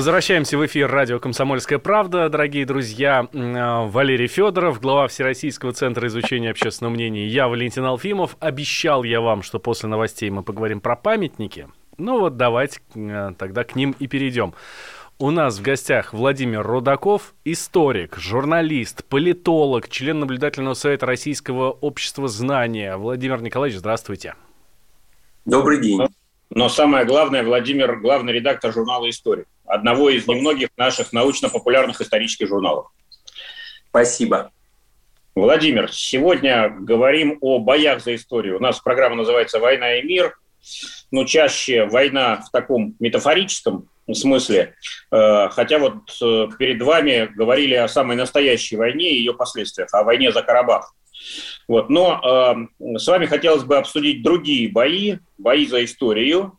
Возвращаемся в эфир радио «Комсомольская правда». Дорогие друзья, э, Валерий Федоров, глава Всероссийского центра изучения общественного мнения. Я Валентин Алфимов. Обещал я вам, что после новостей мы поговорим про памятники. Ну вот давайте э, тогда к ним и перейдем. У нас в гостях Владимир Рудаков, историк, журналист, политолог, член наблюдательного совета Российского общества знания. Владимир Николаевич, здравствуйте. Добрый день. Но самое главное, Владимир, главный редактор журнала «Историк», одного из немногих наших научно-популярных исторических журналов. Спасибо. Владимир, сегодня говорим о боях за историю. У нас программа называется «Война и мир», но чаще война в таком метафорическом смысле. Э, хотя вот э, перед вами говорили о самой настоящей войне и ее последствиях, о войне за Карабах. Вот. Но э, с вами хотелось бы обсудить другие бои, бои за историю.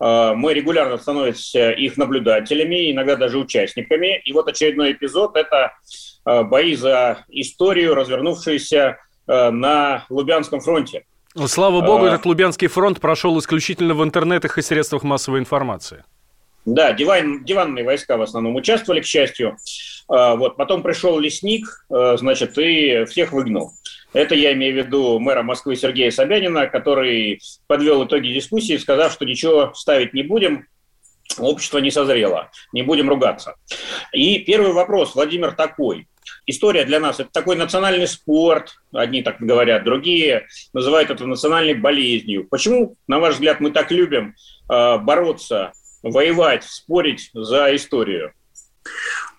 Э, мы регулярно становимся их наблюдателями, иногда даже участниками. И вот очередной эпизод – это э, бои за историю, развернувшиеся э, на Лубянском фронте. Ну, слава богу, этот Лубянский фронт прошел исключительно в интернетах и средствах массовой информации. Да, диван, диванные войска в основном участвовали, к счастью. Вот, потом пришел лесник, значит, и всех выгнал. Это я имею в виду мэра Москвы Сергея Собянина, который подвел итоги дискуссии, сказав, что ничего ставить не будем, общество не созрело, не будем ругаться. И первый вопрос, Владимир, такой. История для нас – это такой национальный спорт, одни так говорят, другие называют это национальной болезнью. Почему, на ваш взгляд, мы так любим э, бороться воевать, спорить за историю?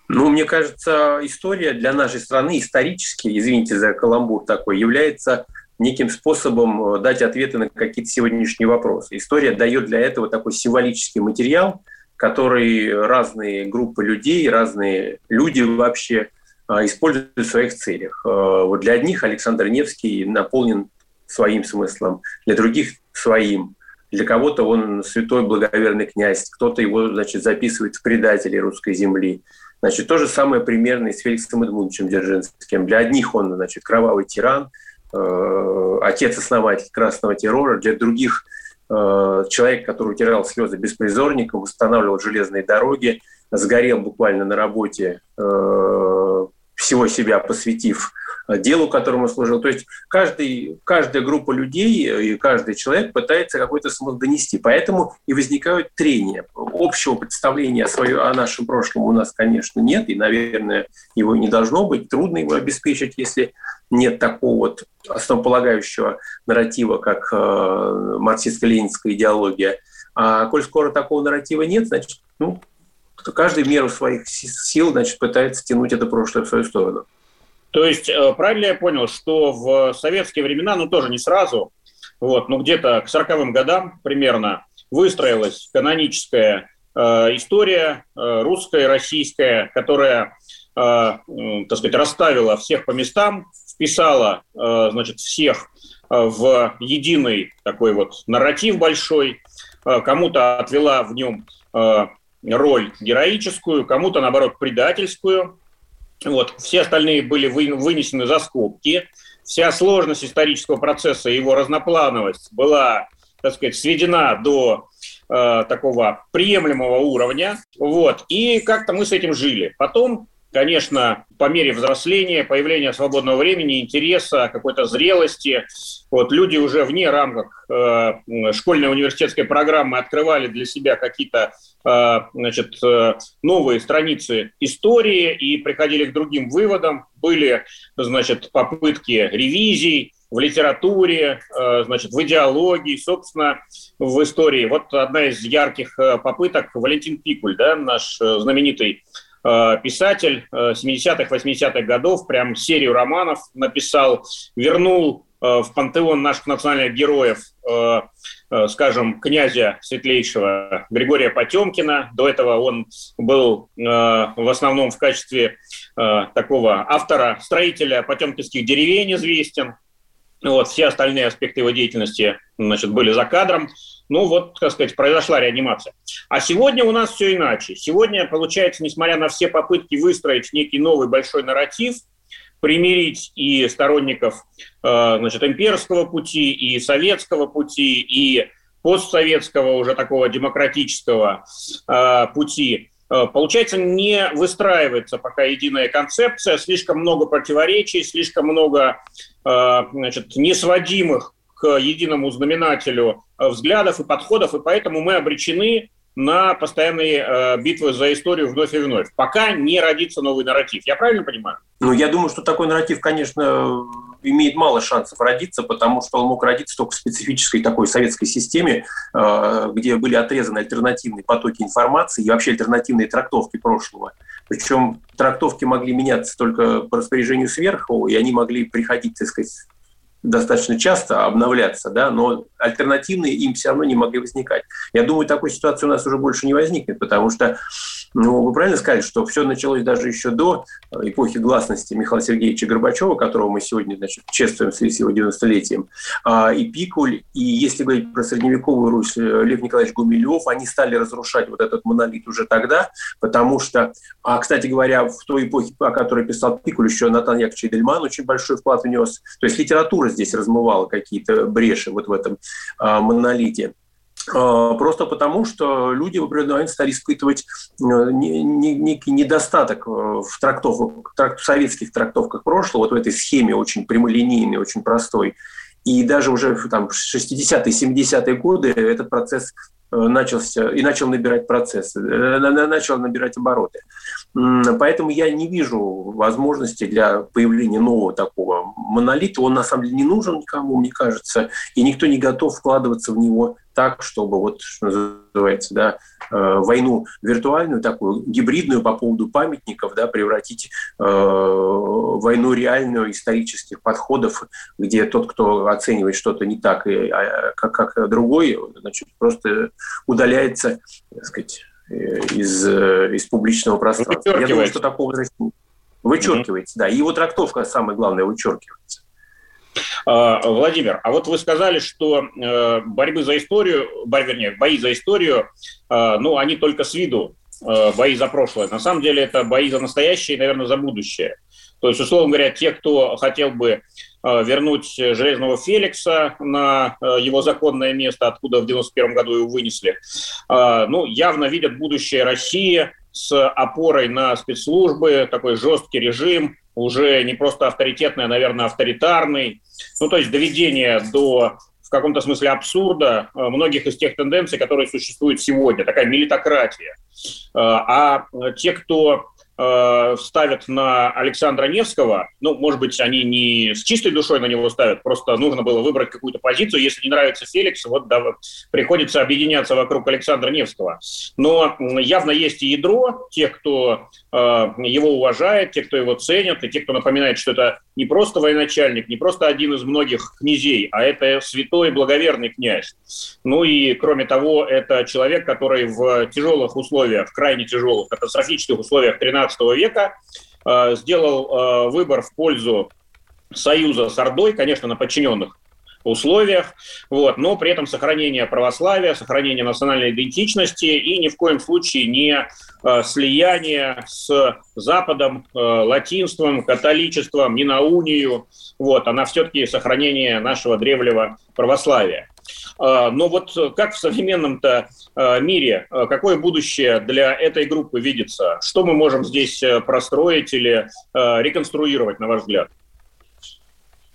Ну, мне кажется, история для нашей страны исторически, извините за каламбур такой, является неким способом э, дать ответы на какие-то сегодняшние вопросы. История дает для этого такой символический материал, который разные группы людей, разные люди вообще э, используют в своих целях. Э, вот для одних Александр Невский наполнен своим смыслом, для других – своим. Для кого-то он святой благоверный князь, кто-то его, значит, записывает в предатели русской земли. Значит, то же самое примерно и с Феликсом Эдмундовичем Дзержинским. Для одних он, значит, кровавый тиран, э, отец-основатель красного террора, для других э, человек, который утирал слезы беспризорников, устанавливал железные дороги, сгорел буквально на работе, э, всего себя посвятив делу, которому служил. То есть каждый, каждая группа людей и каждый человек пытается какой-то смысл донести. Поэтому и возникают трения. Общего представления о, свое, о нашем прошлом у нас, конечно, нет, и, наверное, его не должно быть. Трудно его обеспечить, если нет такого вот основополагающего нарратива, как э, марксистско-ленинская идеология. А коль скоро такого нарратива нет, значит, ну, каждый в меру своих сил значит, пытается тянуть это прошлое в свою сторону. То есть, э, правильно я понял, что в советские времена, ну тоже не сразу, вот, ну где-то к 40-м годам примерно выстроилась каноническая э, история э, русская, российская, которая, э, так сказать, расставила всех по местам, вписала, э, значит, всех э, в единый такой вот нарратив большой, э, кому-то отвела в нем роль героическую, кому-то, наоборот, предательскую, вот, все остальные были вы, вынесены за скобки. Вся сложность исторического процесса, его разноплановость была, так сказать, сведена до э, такого приемлемого уровня. Вот, и как-то мы с этим жили. Потом конечно, по мере взросления, появления свободного времени, интереса, какой-то зрелости, вот люди уже вне рамок э, школьной университетской программы открывали для себя какие-то э, значит, э, новые страницы истории и приходили к другим выводам. Были значит, попытки ревизий, в литературе, э, значит, в идеологии, собственно, в истории. Вот одна из ярких э, попыток Валентин Пикуль, да, наш э, знаменитый писатель 70-х, э, 80-х годов, прям серию романов написал, вернул э, в пантеон наших национальных героев э, скажем, князя светлейшего Григория Потемкина. До этого он был э, в основном в качестве такого автора, строителя потемкинских деревень известен. Вот, все остальные аспекты его деятельности значит, были за кадром. Ну вот, так сказать, произошла реанимация. А сегодня у нас все иначе. Сегодня, получается, несмотря на все попытки выстроить некий новый большой нарратив, примирить и сторонников э, значит, имперского пути, и советского пути, и постсоветского уже такого демократического э, пути, получается, не выстраивается пока единая концепция, слишком много противоречий, слишком много значит, несводимых к единому знаменателю взглядов и подходов, и поэтому мы обречены на постоянные э, битвы за историю вновь и вновь, пока не родится новый нарратив. Я правильно понимаю? Ну, я думаю, что такой нарратив, конечно, имеет мало шансов родиться, потому что он мог родиться только в специфической такой советской системе, э, где были отрезаны альтернативные потоки информации и вообще альтернативные трактовки прошлого. Причем трактовки могли меняться только по распоряжению сверху, и они могли приходить, так сказать, достаточно часто обновляться, да, но альтернативные им все равно не могли возникать. Я думаю, такой ситуации у нас уже больше не возникнет, потому что, ну, вы правильно сказали, что все началось даже еще до эпохи гласности Михаила Сергеевича Горбачева, которого мы сегодня, значит, чествуем в связи с его 90-летием, а, и Пикуль, и если говорить про средневековую Русь, э, Лев Николаевич Гумилев, они стали разрушать вот этот монолит уже тогда, потому что, а, кстати говоря, в той эпохе, о которой писал Пикуль, еще Натан Яковлевич Эдельман очень большой вклад внес, то есть литература здесь размывала какие-то бреши вот в этом а, монолите. А, просто потому, что люди в определенный момент стали испытывать э, некий недостаток э, в трактовках, тракт, советских трактовках прошлого, вот в этой схеме очень прямолинейной, очень простой. И даже уже там, в 60-е, 70-е годы этот процесс Э, начался и начал набирать процессы, э, начал набирать обороты. Поэтому я не вижу возможности для появления нового такого монолита. Он на самом деле не нужен никому, мне кажется, и никто не готов вкладываться в него так, чтобы вот, что называется, да, э, войну виртуальную, такую гибридную по поводу памятников, да, превратить э, войну реальную исторических подходов, где тот, кто оценивает что-то не так, и, а, как, как другой, значит, просто удаляется, так сказать, э, из, из публичного пространства. Я думаю, что такого вычеркивается, mm-hmm. да. И его трактовка, самое главное, вычеркивается. А, Владимир, а вот вы сказали, что э, борьбы за историю, вернее, бои за историю, э, ну, они только с виду э, бои за прошлое. На самом деле это бои за настоящее и, наверное, за будущее. То есть, условно говоря, те, кто хотел бы вернуть Железного Феликса на его законное место, откуда в 91 году его вынесли, ну, явно видят будущее России с опорой на спецслужбы, такой жесткий режим, уже не просто авторитетный, а, наверное, авторитарный. Ну, то есть доведение до в каком-то смысле абсурда э, многих из тех тенденций, которые существуют сегодня, такая милитократия. Э, а те, кто э, ставят на Александра Невского, ну, может быть, они не с чистой душой на него ставят, просто нужно было выбрать какую-то позицию. Если не нравится Феликс, вот да, приходится объединяться вокруг Александра Невского. Но явно есть и ядро тех, кто э, его уважает, те, кто его ценят, и те, кто напоминает, что это не просто военачальник, не просто один из многих князей, а это святой благоверный князь. Ну и, кроме того, это человек, который в тяжелых условиях, в крайне тяжелых, катастрофических условиях 13 XIX века, э, сделал э, выбор в пользу союза с Ордой, конечно, на подчиненных условиях, вот, но при этом сохранение православия, сохранение национальной идентичности и ни в коем случае не э, слияние с Западом, э, латинством, католичеством, не на унию, вот, она все-таки сохранение нашего древнего православия. А, но вот как в современном-то а, мире, а, какое будущее для этой группы видится? Что мы можем здесь э, простроить или реконструировать, на ваш взгляд?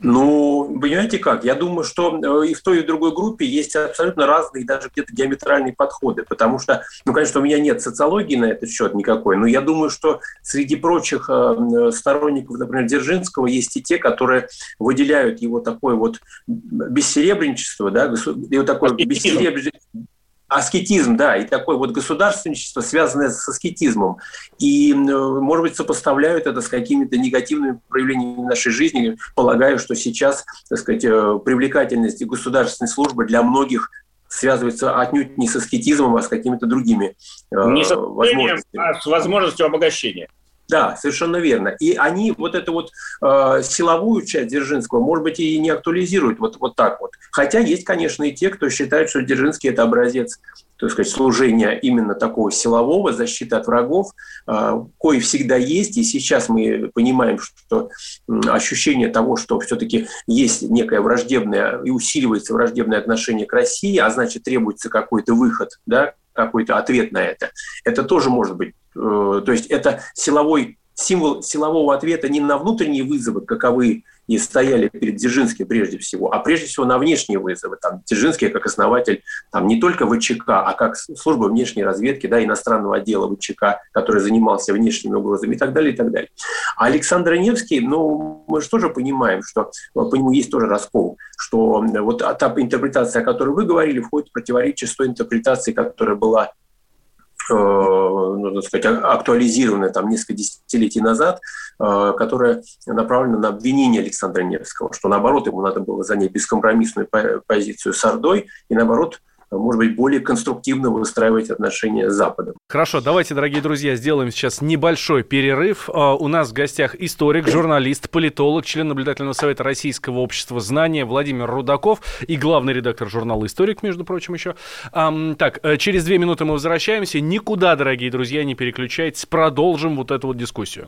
Ну, понимаете как? Я думаю, что э, и в той, и в другой группе есть абсолютно разные, даже где-то диаметральные подходы, потому что, ну, конечно, у меня нет социологии на этот счет никакой, но я думаю, что среди прочих э, сторонников, например, Дзержинского есть и те, которые выделяют его такое вот бессеребренчество, да, вот такое бессеребренчество аскетизм, да, и такое вот государственничество, связанное с аскетизмом. И, может быть, сопоставляют это с какими-то негативными проявлениями нашей жизни, полагаю, что сейчас, так сказать, э, привлекательность государственной службы для многих связывается отнюдь не с аскетизмом, а с какими-то другими э, не с возможностями. а с возможностью обогащения. Да, совершенно верно. И они вот эту вот э, силовую часть Дзержинского, может быть, и не актуализируют вот, вот так вот. Хотя есть, конечно, и те, кто считает, что Дзержинский – это образец так сказать, служения именно такого силового, защиты от врагов, э, кое всегда есть. И сейчас мы понимаем, что ощущение того, что все-таки есть некое враждебное и усиливается враждебное отношение к России, а значит, требуется какой-то выход, да, какой-то ответ на это. Это тоже может быть то есть это силовой символ силового ответа не на внутренние вызовы, каковы и стояли перед Дзержинским прежде всего, а прежде всего на внешние вызовы. Там Дзержинский как основатель там, не только ВЧК, а как служба внешней разведки, да, иностранного отдела ВЧК, который занимался внешними угрозами и так далее, и так далее. А Александр Невский, ну, мы же тоже понимаем, что по нему есть тоже раскол, что вот та интерпретация, о которой вы говорили, входит в противоречие с той интерпретацией, которая была Э, ну, так сказать, а, актуализированная там несколько десятилетий назад, э, которая направлена на обвинение Александра Невского, что наоборот ему надо было занять бескомпромиссную позицию с Ордой и наоборот может быть, более конструктивно выстраивать отношения с Западом. Хорошо, давайте, дорогие друзья, сделаем сейчас небольшой перерыв. А, у нас в гостях историк, журналист, политолог, член наблюдательного совета Российского общества знания Владимир Рудаков и главный редактор журнала «Историк», между прочим, еще. Так, э, через две минуты мы возвращаемся. Никуда, дорогие друзья, не переключайтесь. Продолжим вот эту вот дискуссию.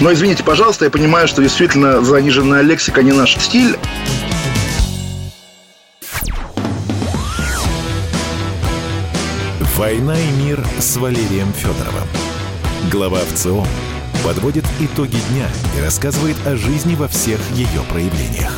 Но извините, пожалуйста, я понимаю, что действительно заниженная лексика не наш стиль. «Война и мир» с Валерием Федоровым. Глава ВЦИОМ подводит итоги дня и рассказывает о жизни во всех ее проявлениях.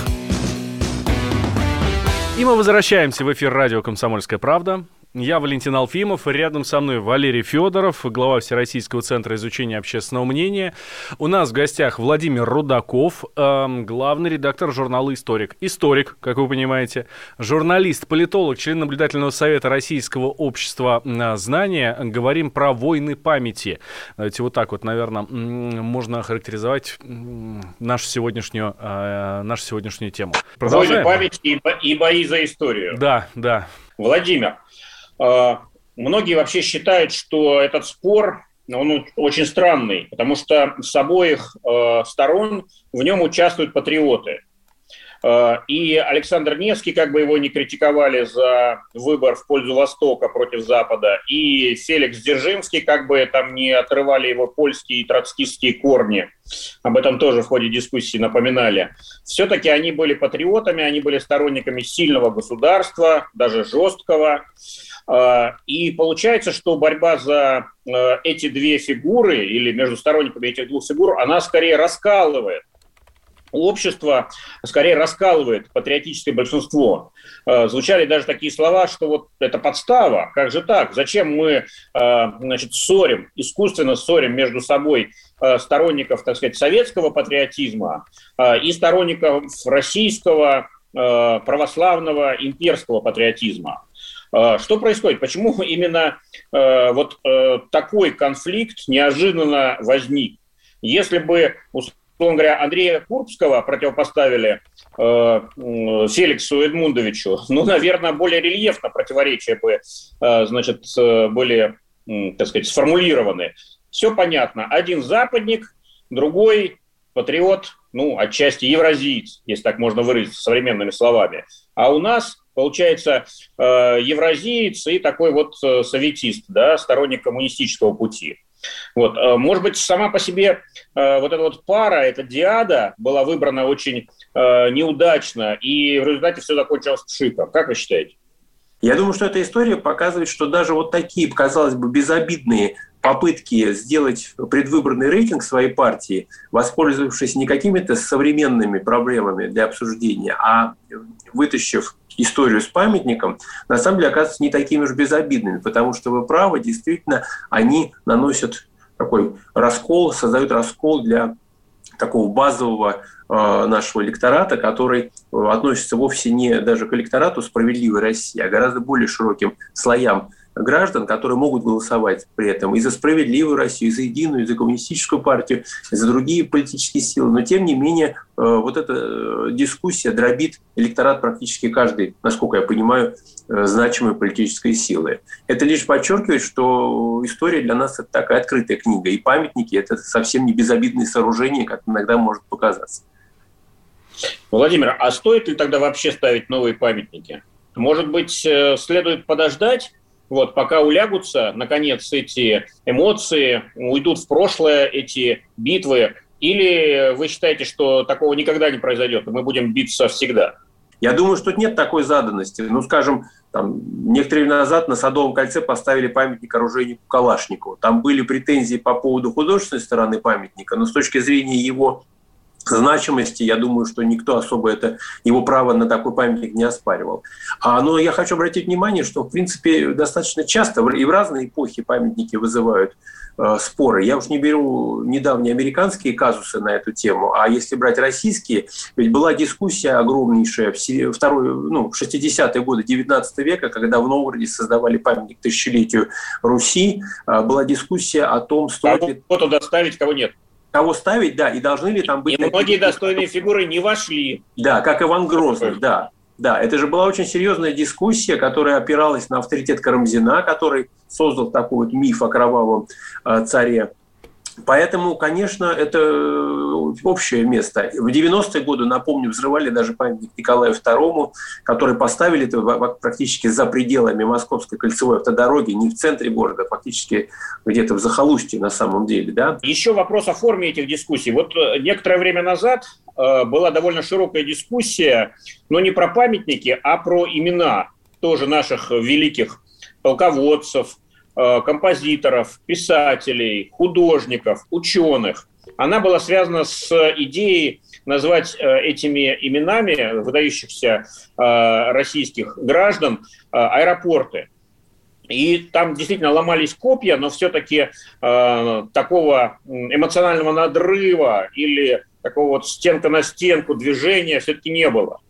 И мы возвращаемся в эфир радио «Комсомольская правда». Я Валентин Алфимов, рядом со мной Валерий Федоров, глава Всероссийского центра изучения общественного мнения. У нас в гостях Владимир Рудаков, э, главный редактор журнала «Историк». Историк, как вы понимаете, журналист, политолог, член наблюдательного совета Российского общества знания. Говорим про войны памяти. Давайте вот так вот, наверное, можно охарактеризовать нашу сегодняшнюю, э, нашу сегодняшнюю тему. Войны памяти и, бо- и бои за историю. Да, да. Владимир, многие вообще считают, что этот спор он очень странный, потому что с обоих э, сторон в нем участвуют патриоты. Э, и Александр Невский, как бы его не критиковали за выбор в пользу Востока против Запада, и Феликс Дзержинский, как бы там не отрывали его польские и троцкистские корни, об этом тоже в ходе дискуссии напоминали, все-таки они были патриотами, они были сторонниками сильного государства, даже жесткого, а, и получается, что борьба за э, эти две фигуры или между сторонниками этих двух фигур, она скорее раскалывает общество скорее раскалывает патриотическое большинство. А, звучали даже такие слова, что вот это подстава, как же так? Зачем мы а, значит, ссорим, искусственно ссорим между собой сторонников, так сказать, советского патриотизма и сторонников российского православного имперского патриотизма? А, что происходит? Почему именно э, вот э, такой конфликт неожиданно возник? Если бы, условно говоря, Андрея Курбского противопоставили э, Феликсу Эдмундовичу, ну, наверное, более рельефно противоречия бы, значит, были, так сказать, сформулированы. Все понятно. Один западник, другой патриот, ну, отчасти евразиец, если так можно выразиться современными словами. А у нас получается, э, евразиец и такой вот э, советист, да, сторонник коммунистического пути. Вот. Э, может быть, сама по себе вот эта вот пара, эта диада была выбрана очень неудачно, и в результате все закончилось пшиком. Как вы считаете? Я думаю, что эта история показывает, что даже вот такие, казалось бы, безобидные попытки сделать предвыборный рейтинг своей партии, воспользовавшись не какими-то современными проблемами для обсуждения, а вытащив историю с памятником, на самом деле оказываются не такими уж безобидными, потому что вы правы, действительно, они наносят такой раскол, создают раскол для такого базового э, нашего электората, который э, относится вовсе не даже к электорату справедливой России, а гораздо более широким слоям граждан, которые могут голосовать при этом и за справедливую Россию, и за единую, и за коммунистическую партию, и за другие политические силы. Но тем не менее, э, вот эта э, дискуссия дробит электорат практически каждый, насколько я понимаю, э, значимой политической силы. Это лишь подчеркивает, что история для нас это такая открытая книга, и памятники это совсем не безобидные сооружения, как иногда может показаться. Владимир, а стоит ли тогда вообще ставить новые памятники? Может быть, следует подождать вот, пока улягутся, наконец, эти эмоции, уйдут в прошлое эти битвы, или вы считаете, что такого никогда не произойдет, и мы будем биться всегда? Я думаю, что нет такой заданности. Ну, скажем, там, некоторое время назад на Садовом кольце поставили памятник оружейнику Калашникову. Там были претензии по поводу художественной стороны памятника, но с точки зрения его значимости, я думаю, что никто особо это, его право на такой памятник не оспаривал. А, но я хочу обратить внимание, что, в принципе, достаточно часто и в разные эпохи памятники вызывают э, споры. Я уж не беру недавние американские казусы на эту тему, а если брать российские, ведь была дискуссия огромнейшая в, второй, ну, в 60-е годы 19 века, когда в Новгороде создавали памятник тысячелетию Руси, э, была дискуссия о том, стоит ли... Кого туда ставить, кого нет кого ставить, да, и должны ли там быть... И многие достойные фигуры не вошли. Да, как Иван Грозный, да. Да, это же была очень серьезная дискуссия, которая опиралась на авторитет Карамзина, который создал такой вот миф о кровавом э, царе. Поэтому, конечно, это э, общее место. В 90-е годы, напомню, взрывали даже памятник Николаю II, который поставили это практически за пределами Московской кольцевой автодороги, не в центре города, а фактически где-то в захолустье на самом деле. Да? Еще вопрос о форме этих дискуссий. Вот э, некоторое время назад э, была довольно широкая дискуссия, но не про памятники, а про имена тоже наших великих полководцев, Э, композиторов, писателей, художников, ученых. Она была связана с идеей назвать э, этими именами выдающихся э, российских граждан аэропорты. И там действительно ломались копья, но все-таки э, такого эмоционального надрыва или такого вот стенка на стенку движения все-таки не было.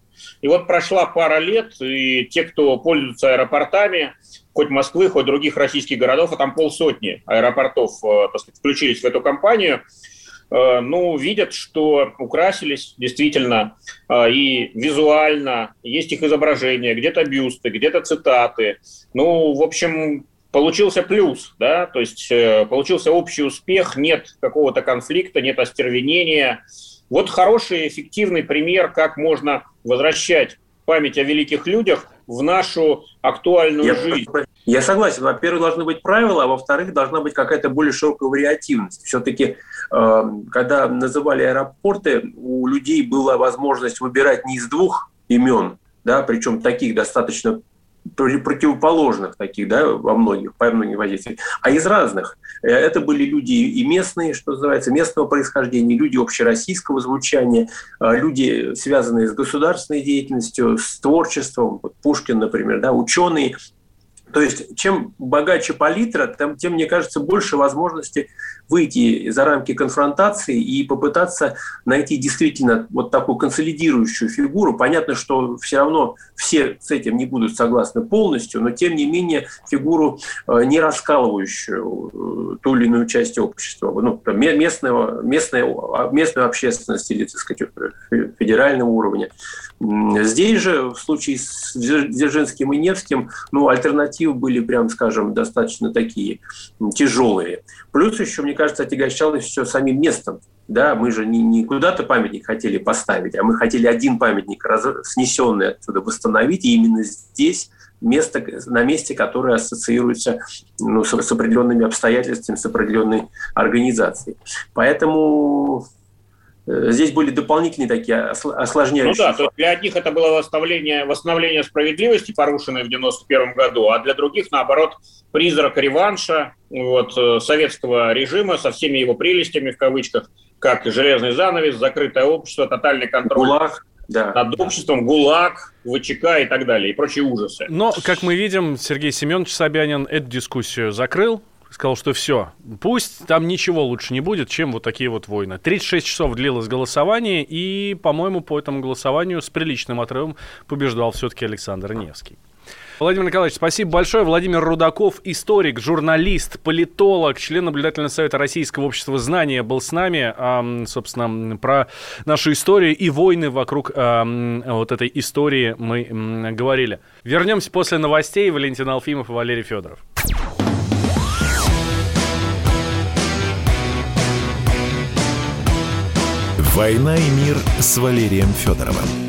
И вот прошла пара лет, и те, кто пользуются аэропортами, хоть Москвы, хоть других российских городов, а там полсотни аэропортов э, так сказать, включились в эту кампанию, э, ну, видят, что украсились действительно э, и визуально, есть их изображения, где-то бюсты, где-то цитаты. Ну, в общем, получился плюс, да, то есть получился общий успех, нет какого-то конфликта, нет остервенения. Вот хороший, эффективный пример, как можно возвращать память о великих людях в нашу актуальную я, жизнь. Я согласен. Во-первых, должны быть правила, а во-вторых, должна быть какая-то более широкая вариативность. Все-таки, э, когда называли аэропорты, у людей была возможность выбирать не из двух имен, да, причем таких достаточно противоположных таких, да, во многих, по многим водителям, а из разных. Э, это были люди и местные, что называется, местного происхождения, люди общероссийского звучания, э, люди, связанные с государственной деятельностью, с творчеством, Пушкин, например, да, ученые, то есть чем богаче палитра, тем, тем, мне кажется, больше возможности выйти за рамки конфронтации и попытаться найти действительно вот такую консолидирующую фигуру. Понятно, что все равно все с этим не будут согласны полностью, но тем не менее фигуру э, не раскалывающую э, ту или иную часть общества, ну, местного, местной, местной общественности или, так сказать, федерального уровня. Здесь же, в случае с Дзержинским и Невским, ну, альтернативы были, прям скажем, достаточно такие тяжелые. Плюс еще, мне кажется, отягощалось все самим местом. Да, мы же не, не куда-то памятник хотели поставить, а мы хотели один памятник раз, снесенный отсюда восстановить, и именно здесь место, на месте, которое ассоциируется ну, с, с определенными обстоятельствами, с определенной организацией. Поэтому здесь были дополнительные такие осложняющие. Ну да, то для одних это было восстановление, восстановление справедливости, порушенной в 91 году, а для других, наоборот, призрак реванша вот, э, советского режима со всеми его прелестями, в кавычках, как железный занавес, закрытое общество, тотальный контроль. ГУЛАГ, да. Над обществом, ГУЛАГ, ВЧК и так далее, и прочие ужасы. Но, как мы видим, Сергей Семенович Собянин эту дискуссию закрыл, сказал, что все, пусть там ничего лучше не будет, чем вот такие вот войны. 36 часов длилось голосование, и, по-моему, по этому голосованию с приличным отрывом побеждал все-таки Александр Невский. Владимир Николаевич, спасибо большое. Владимир Рудаков, историк, журналист, политолог, член наблюдательного совета Российского общества знания был с нами. А, собственно, про нашу историю и войны вокруг а, вот этой истории мы говорили. Вернемся после новостей. Валентин Алфимов и Валерий Федоров. «Война и мир» с Валерием Федоровым.